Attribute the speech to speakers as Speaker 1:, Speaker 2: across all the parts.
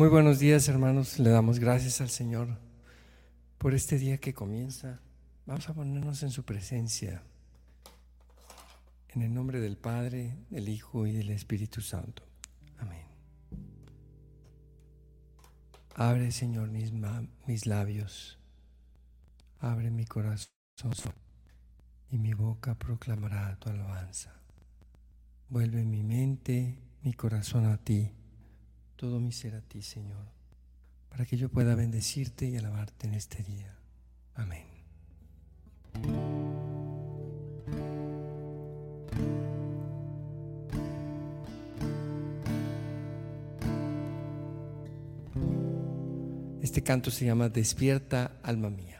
Speaker 1: Muy buenos días hermanos, le damos gracias al Señor por este día que comienza. Vamos a ponernos en su presencia, en el nombre del Padre, del Hijo y del Espíritu Santo. Amén. Abre Señor mis, mis labios, abre mi corazón y mi boca proclamará tu alabanza. Vuelve mi mente, mi corazón a ti todo mi ser a ti, Señor, para que yo pueda bendecirte y alabarte en este día. Amén. Este canto se llama Despierta, alma mía.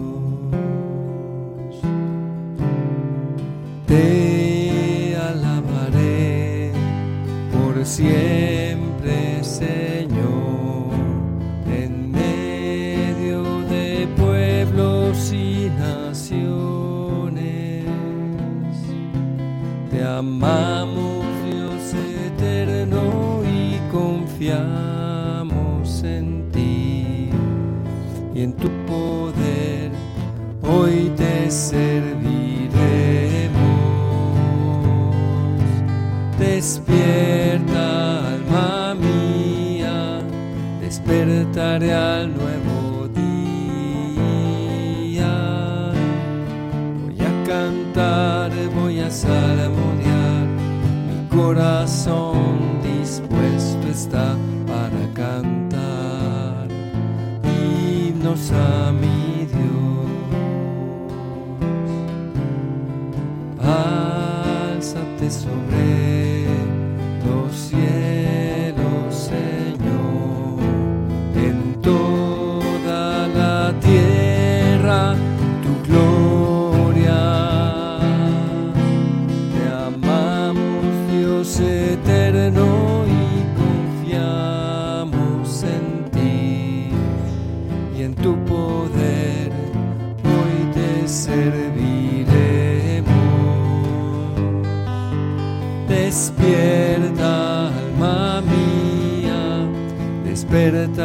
Speaker 1: Siempre, Señor, en medio de pueblos y naciones. Te amamos, corazón dispuesto está para cantar himnos a mi Dios. Álzate sobre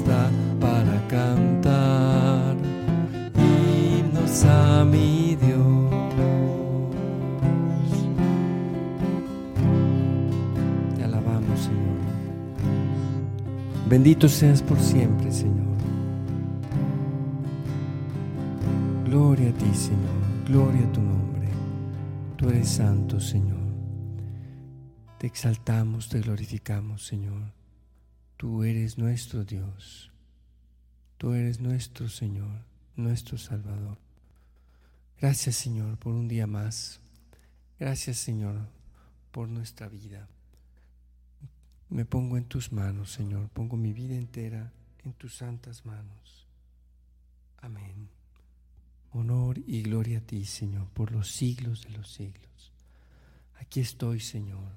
Speaker 1: para cantar himnos a mi Dios. Te alabamos, Señor. Bendito seas por siempre, Señor. Gloria a ti, Señor. Gloria a tu nombre. Tú eres santo, Señor. Te exaltamos, te glorificamos, Señor. Tú eres nuestro Dios. Tú eres nuestro Señor, nuestro Salvador. Gracias Señor por un día más. Gracias Señor por nuestra vida. Me pongo en tus manos, Señor. Pongo mi vida entera en tus santas manos. Amén. Honor y gloria a ti, Señor, por los siglos de los siglos. Aquí estoy, Señor.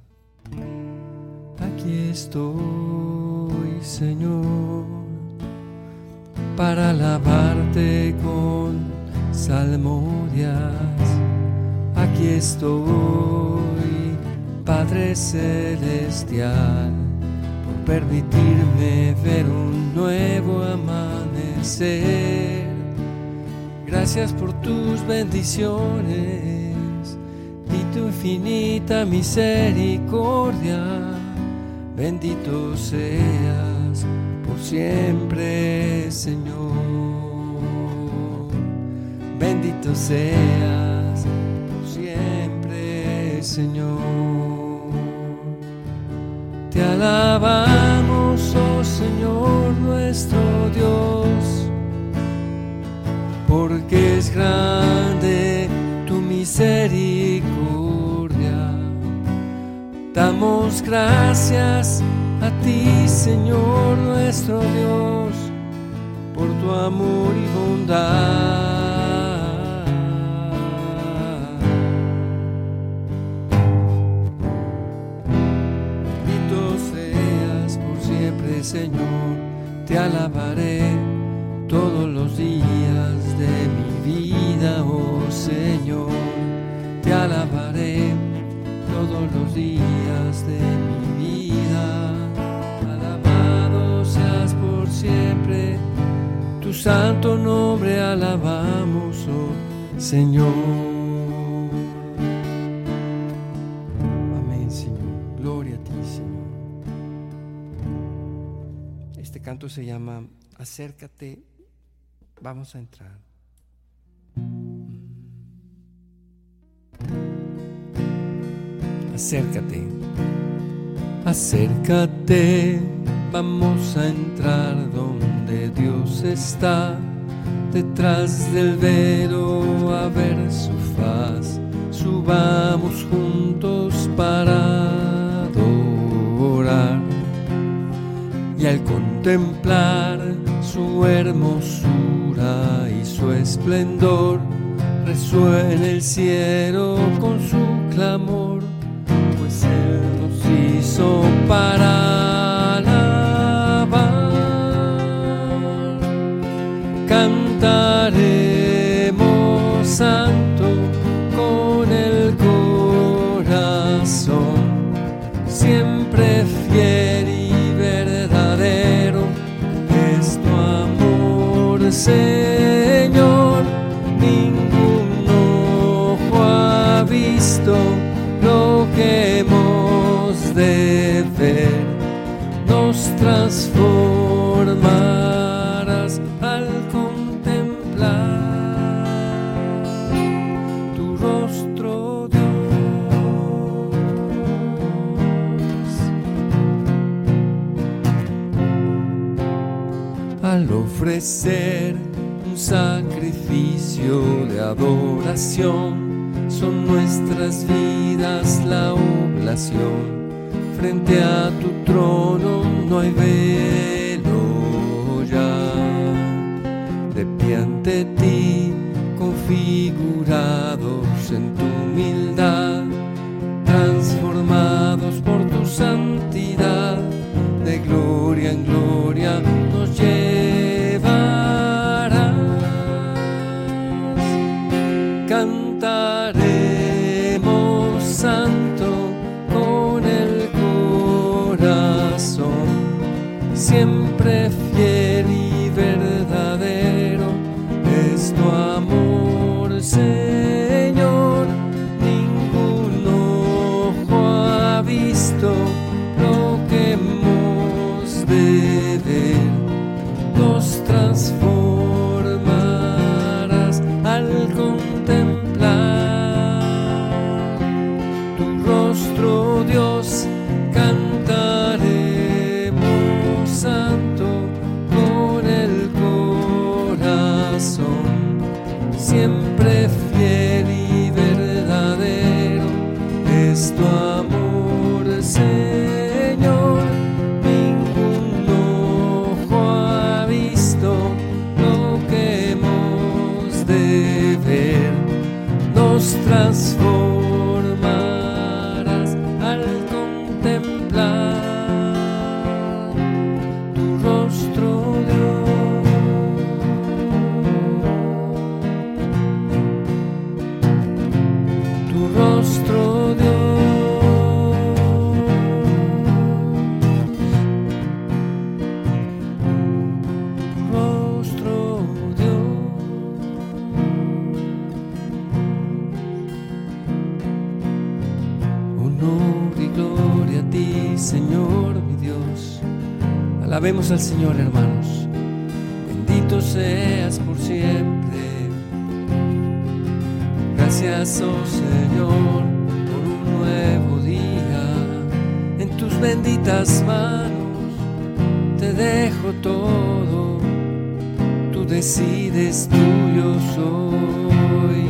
Speaker 1: Aquí estoy. Señor, para alabarte con salmodias. Aquí estoy, Padre Celestial, por permitirme ver un nuevo amanecer. Gracias por tus bendiciones y tu infinita misericordia. Bendito seas por siempre, Señor. Bendito seas por siempre, Señor. Te alabamos, oh Señor nuestro Dios, porque es grande tu misericordia. Damos gracias a ti, Señor nuestro Dios, por tu amor y bondad. Se llama Acércate. Vamos a entrar. Acércate, acércate, vamos a entrar donde Dios está, detrás del velo a ver su faz, subamos juntos para contemplar su hermosura y su esplendor, resuena el cielo con su clamor, pues Él nos hizo para Señor. Ningún ojo ha visto lo que hemos de ofrecer un sacrificio de adoración. Son nuestras vidas la oblación. Frente a tu trono no hay velo ya. De pie ante ti, configurados siempre Señor mi Dios. Alabemos al Señor, hermanos. Bendito seas por siempre. Gracias, oh Señor, por un nuevo día. En tus benditas manos te dejo todo. Tú decides, tuyo soy.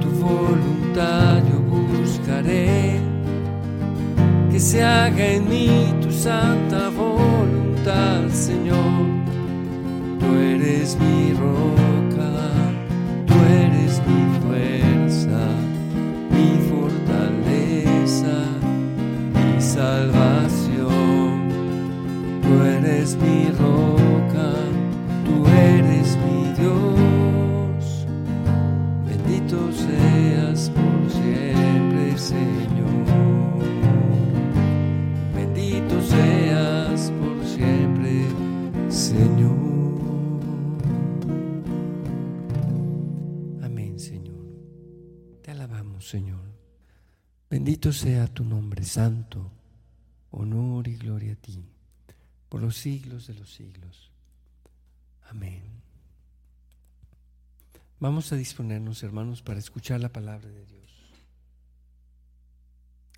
Speaker 1: Tu voluntad que se haga en mí tu santa voluntad, Señor. Tú eres mi roca, Bendito sea tu nombre santo. Honor y gloria a ti por los siglos de los siglos. Amén. Vamos a disponernos, hermanos, para escuchar la palabra de Dios.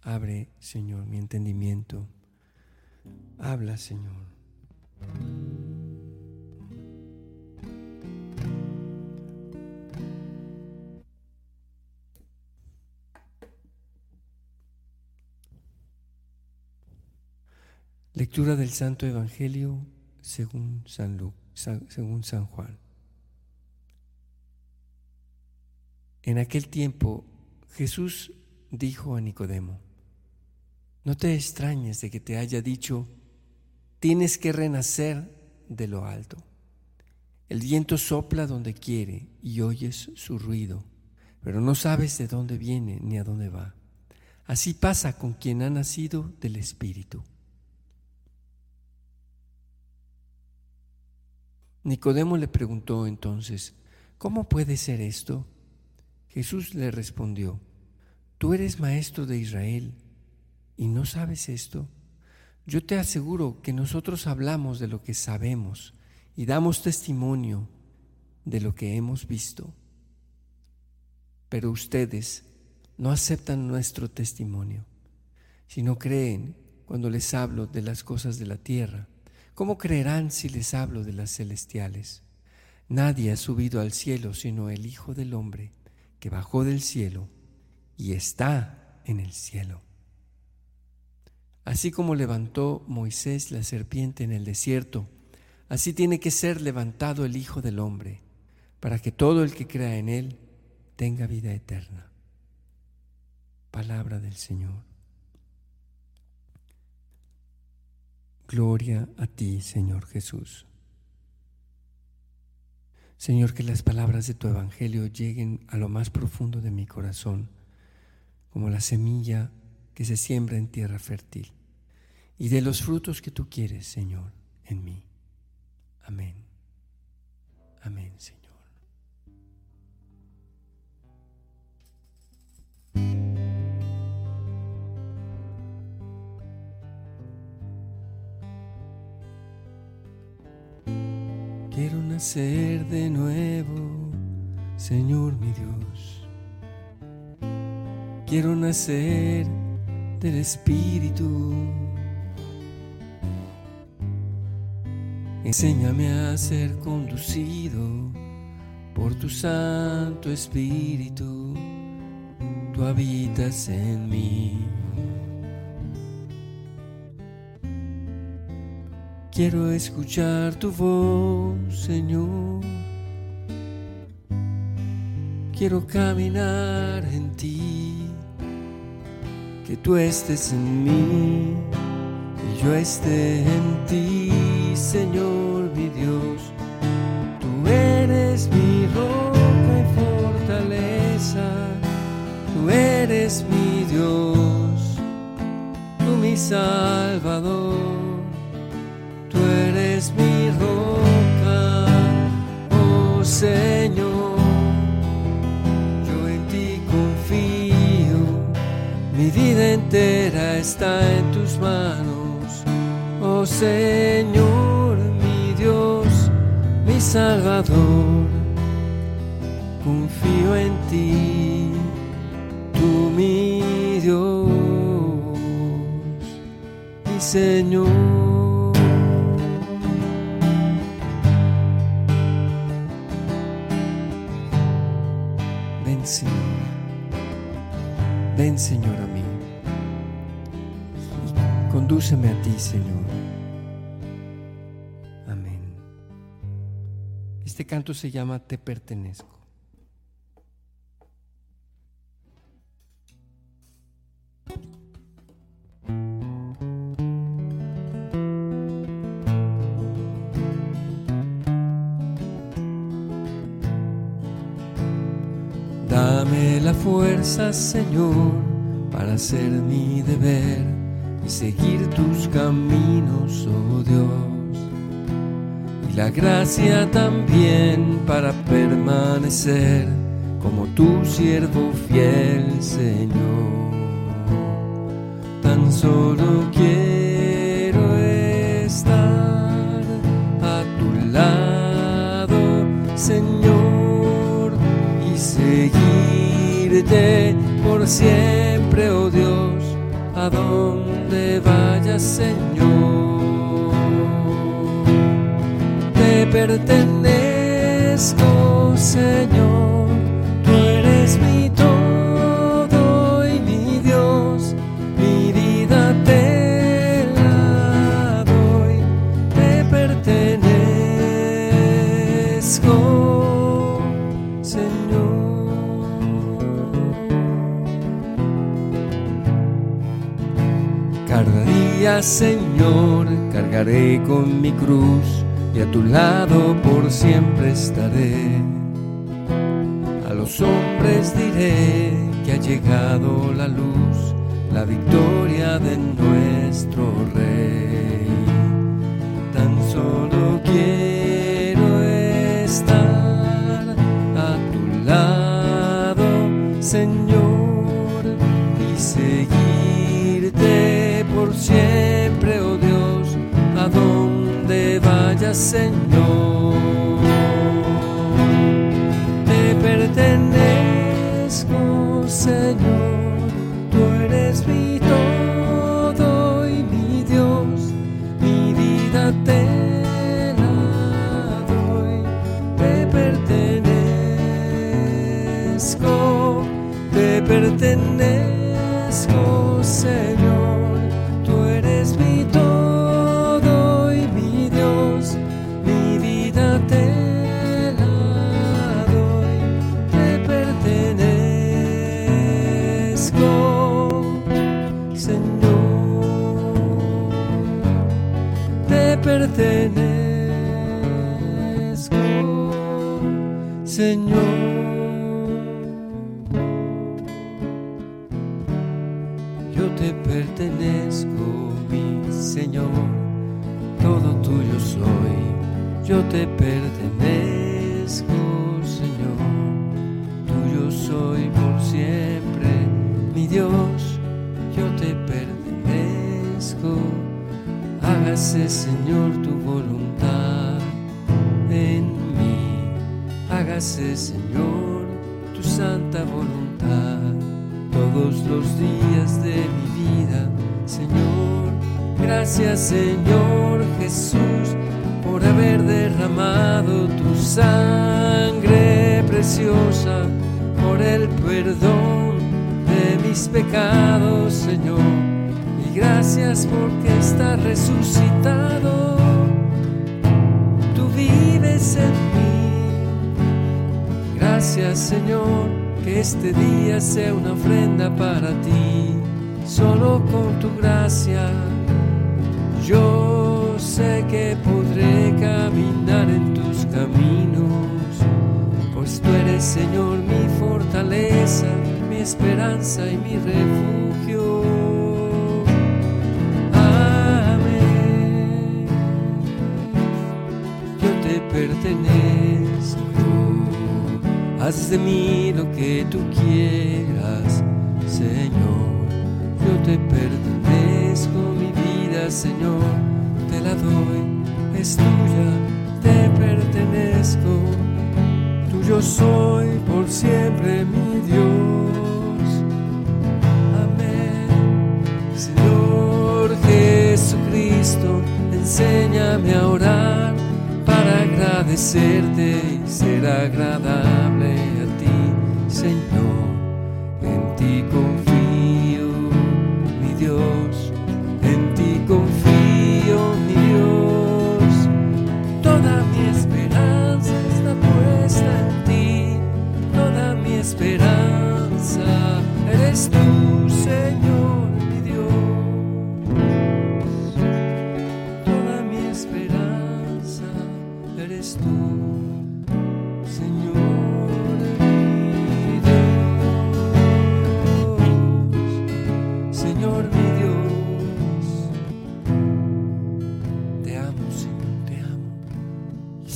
Speaker 1: Abre, Señor, mi entendimiento. Habla, Señor. Lectura del Santo Evangelio según San, Lu- San- según San Juan. En aquel tiempo Jesús dijo a Nicodemo, no te extrañes de que te haya dicho, tienes que renacer de lo alto. El viento sopla donde quiere y oyes su ruido, pero no sabes de dónde viene ni a dónde va. Así pasa con quien ha nacido del Espíritu. Nicodemo le preguntó entonces, ¿cómo puede ser esto? Jesús le respondió, tú eres maestro de Israel y no sabes esto. Yo te aseguro que nosotros hablamos de lo que sabemos y damos testimonio de lo que hemos visto. Pero ustedes no aceptan nuestro testimonio, sino creen cuando les hablo de las cosas de la tierra. ¿Cómo creerán si les hablo de las celestiales? Nadie ha subido al cielo sino el Hijo del Hombre, que bajó del cielo y está en el cielo. Así como levantó Moisés la serpiente en el desierto, así tiene que ser levantado el Hijo del Hombre, para que todo el que crea en Él tenga vida eterna. Palabra del Señor. Gloria a ti, Señor Jesús. Señor, que las palabras de tu Evangelio lleguen a lo más profundo de mi corazón, como la semilla que se siembra en tierra fértil, y de los frutos que tú quieres, Señor, en mí. Amén. Amén, Señor. Nacer de nuevo, Señor mi Dios. Quiero nacer del Espíritu. Enséñame a ser conducido por tu Santo Espíritu. Tú habitas en mí. Quiero escuchar tu voz, Señor. Quiero caminar en ti, que tú estés en mí y yo esté en ti, Señor mi Dios. Tú eres mi roca y fortaleza, tú eres mi Dios, tú mi Salvador. Señor. Yo en ti confío, mi vida entera está en tus manos, oh Señor, mi Dios, mi Salvador. Confío en ti, tú mi Dios, mi Señor. Ven Señor a mí. Condúceme a ti, Señor. Amén. Este canto se llama Te pertenezco. Dame la fuerza, Señor, para hacer mi deber y seguir tus caminos, oh Dios. Y la gracia también para permanecer como tu siervo fiel, Señor. Tan solo quiero estar a tu lado, Señor, por siempre, oh Dios, a donde vayas, Señor. Te pertenezco, Señor, Señor, cargaré con mi cruz y a tu lado por siempre estaré. A los hombres diré que ha llegado la luz, la victoria de nuestro Rey. Donde vayas, Yo te pertenezco, mi Señor, todo tuyo soy. Yo te pertenezco, Señor, tuyo soy por siempre, mi Dios. Yo te pertenezco. Hágase, Señor, tu voluntad en mí. Hágase, Señor, tu santa voluntad todos los días de mi vida, Señor. Gracias, Señor Jesús, por haber derramado tu sangre preciosa, por el perdón de mis pecados, Señor. Y gracias porque estás resucitado. Tú vives en mí. Gracias, Señor que este día sea una ofrenda para ti, solo con tu gracia. Yo sé que podré caminar en tus caminos, pues tú eres, Señor, mi fortaleza, mi esperanza y mi refugio. Amén. Yo te pertenezco. Haz de mí lo que tú quieras, Señor. yo te pertenezco, mi vida, Señor, te la doy, es tuya, te pertenezco, tuyo soy por siempre, mi Dios. Amén. Señor Jesucristo, enséñame a orar para agradecerte y ser agradable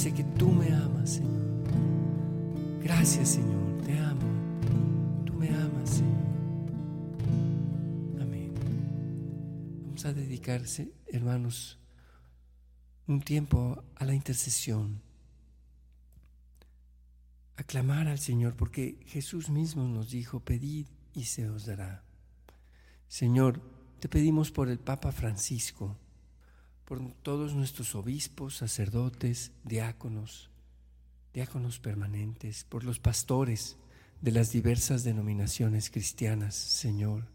Speaker 1: sé que tú me amas, Señor. Gracias, Señor, te amo. Tú me amas, Señor. Amén. Vamos a dedicarse, hermanos, un tiempo a la intercesión, a clamar al Señor, porque Jesús mismo nos dijo, pedid y se os dará. Señor, te pedimos por el Papa Francisco, por todos nuestros obispos, sacerdotes, diáconos, diáconos permanentes, por los pastores de las diversas denominaciones cristianas, Señor,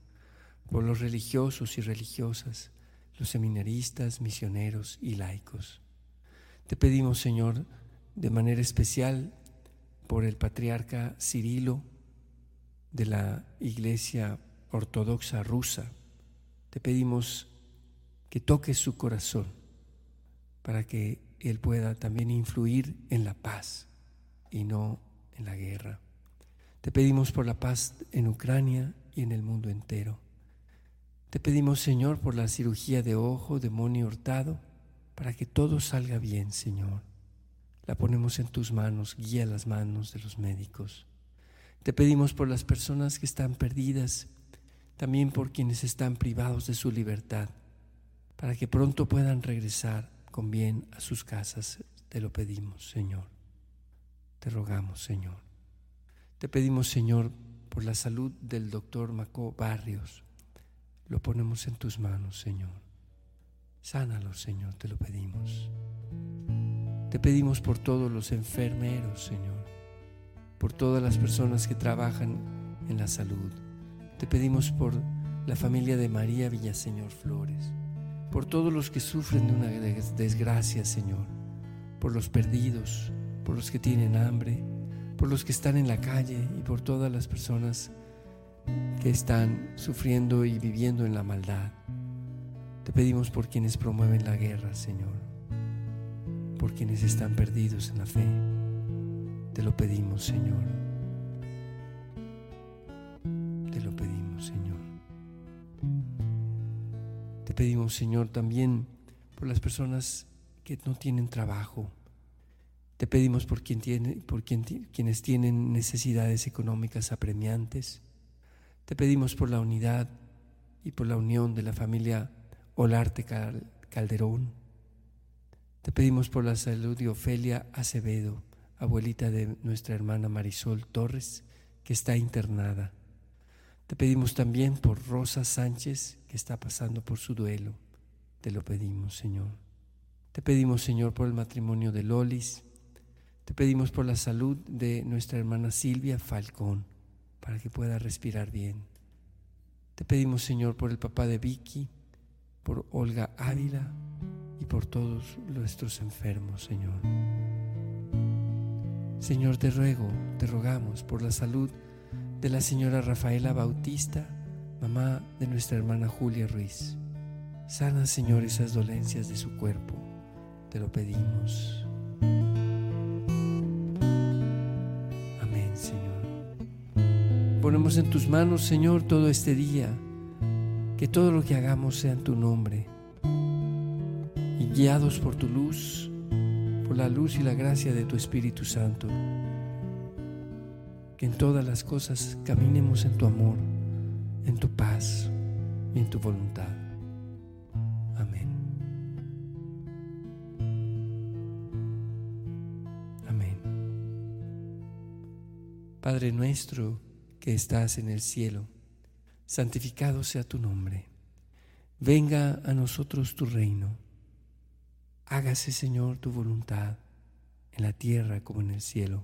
Speaker 1: por los religiosos y religiosas, los seminaristas, misioneros y laicos. Te pedimos, Señor, de manera especial por el patriarca Cirilo de la Iglesia Ortodoxa rusa. Te pedimos que toques su corazón para que él pueda también influir en la paz y no en la guerra. Te pedimos por la paz en Ucrania y en el mundo entero. Te pedimos, Señor, por la cirugía de ojo de Moni Hurtado, para que todo salga bien, Señor. La ponemos en tus manos, guía las manos de los médicos. Te pedimos por las personas que están perdidas, también por quienes están privados de su libertad, para que pronto puedan regresar con bien a sus casas. Te lo pedimos, Señor. Te rogamos, Señor. Te pedimos, Señor, por la salud del doctor Macó Barrios. Lo ponemos en tus manos, Señor. Sánalo, Señor, te lo pedimos. Te pedimos por todos los enfermeros, Señor, por todas las personas que trabajan en la salud. Te pedimos por la familia de María Villaseñor Flores, por todos los que sufren de una desgracia, Señor, por los perdidos, por los que tienen hambre, por los que están en la calle y por todas las personas que están sufriendo y viviendo en la maldad. Te pedimos por quienes promueven la guerra, Señor, por quienes están perdidos en la fe. Te lo pedimos, Señor. Pedimos, Señor, también por las personas que no tienen trabajo. Te pedimos por, quien tiene, por quien, quienes tienen necesidades económicas apremiantes. Te pedimos por la unidad y por la unión de la familia Olarte Calderón. Te pedimos por la salud de Ofelia Acevedo, abuelita de nuestra hermana Marisol Torres, que está internada. Te pedimos también por Rosa Sánchez, que está pasando por su duelo. Te lo pedimos, Señor. Te pedimos, Señor, por el matrimonio de Lolis. Te pedimos por la salud de nuestra hermana Silvia Falcón, para que pueda respirar bien. Te pedimos, Señor, por el papá de Vicky, por Olga Ávila y por todos nuestros enfermos, Señor. Señor, te ruego, te rogamos por la salud de la señora Rafaela Bautista, mamá de nuestra hermana Julia Ruiz. Sana, Señor, esas dolencias de su cuerpo. Te lo pedimos. Amén, Señor. Ponemos en tus manos, Señor, todo este día. Que todo lo que hagamos sea en tu nombre. Y guiados por tu luz, por la luz y la gracia de tu Espíritu Santo. Que en todas las cosas caminemos en tu amor, en tu paz y en tu voluntad. Amén. Amén. Padre nuestro que estás en el cielo, santificado sea tu nombre. Venga a nosotros tu reino. Hágase, Señor, tu voluntad, en la tierra como en el cielo.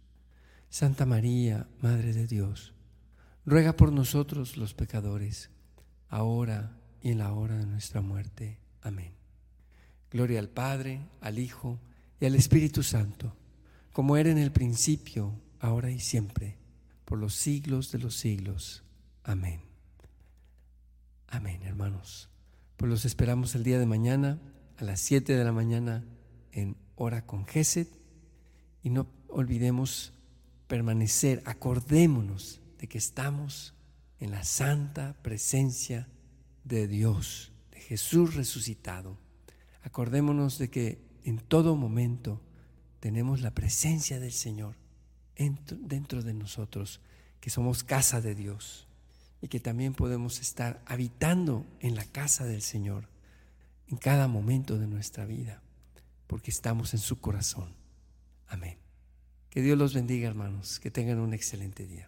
Speaker 1: Santa María, Madre de Dios, ruega por nosotros los pecadores, ahora y en la hora de nuestra muerte. Amén. Gloria al Padre, al Hijo y al Espíritu Santo, como era en el principio, ahora y siempre, por los siglos de los siglos. Amén. Amén, hermanos. Pues los esperamos el día de mañana a las 7 de la mañana en hora con Geset y no olvidemos permanecer, acordémonos de que estamos en la santa presencia de Dios, de Jesús resucitado. Acordémonos de que en todo momento tenemos la presencia del Señor dentro de nosotros, que somos casa de Dios y que también podemos estar habitando en la casa del Señor en cada momento de nuestra vida, porque estamos en su corazón. Amén. Que Dios los bendiga, hermanos. Que tengan un excelente día.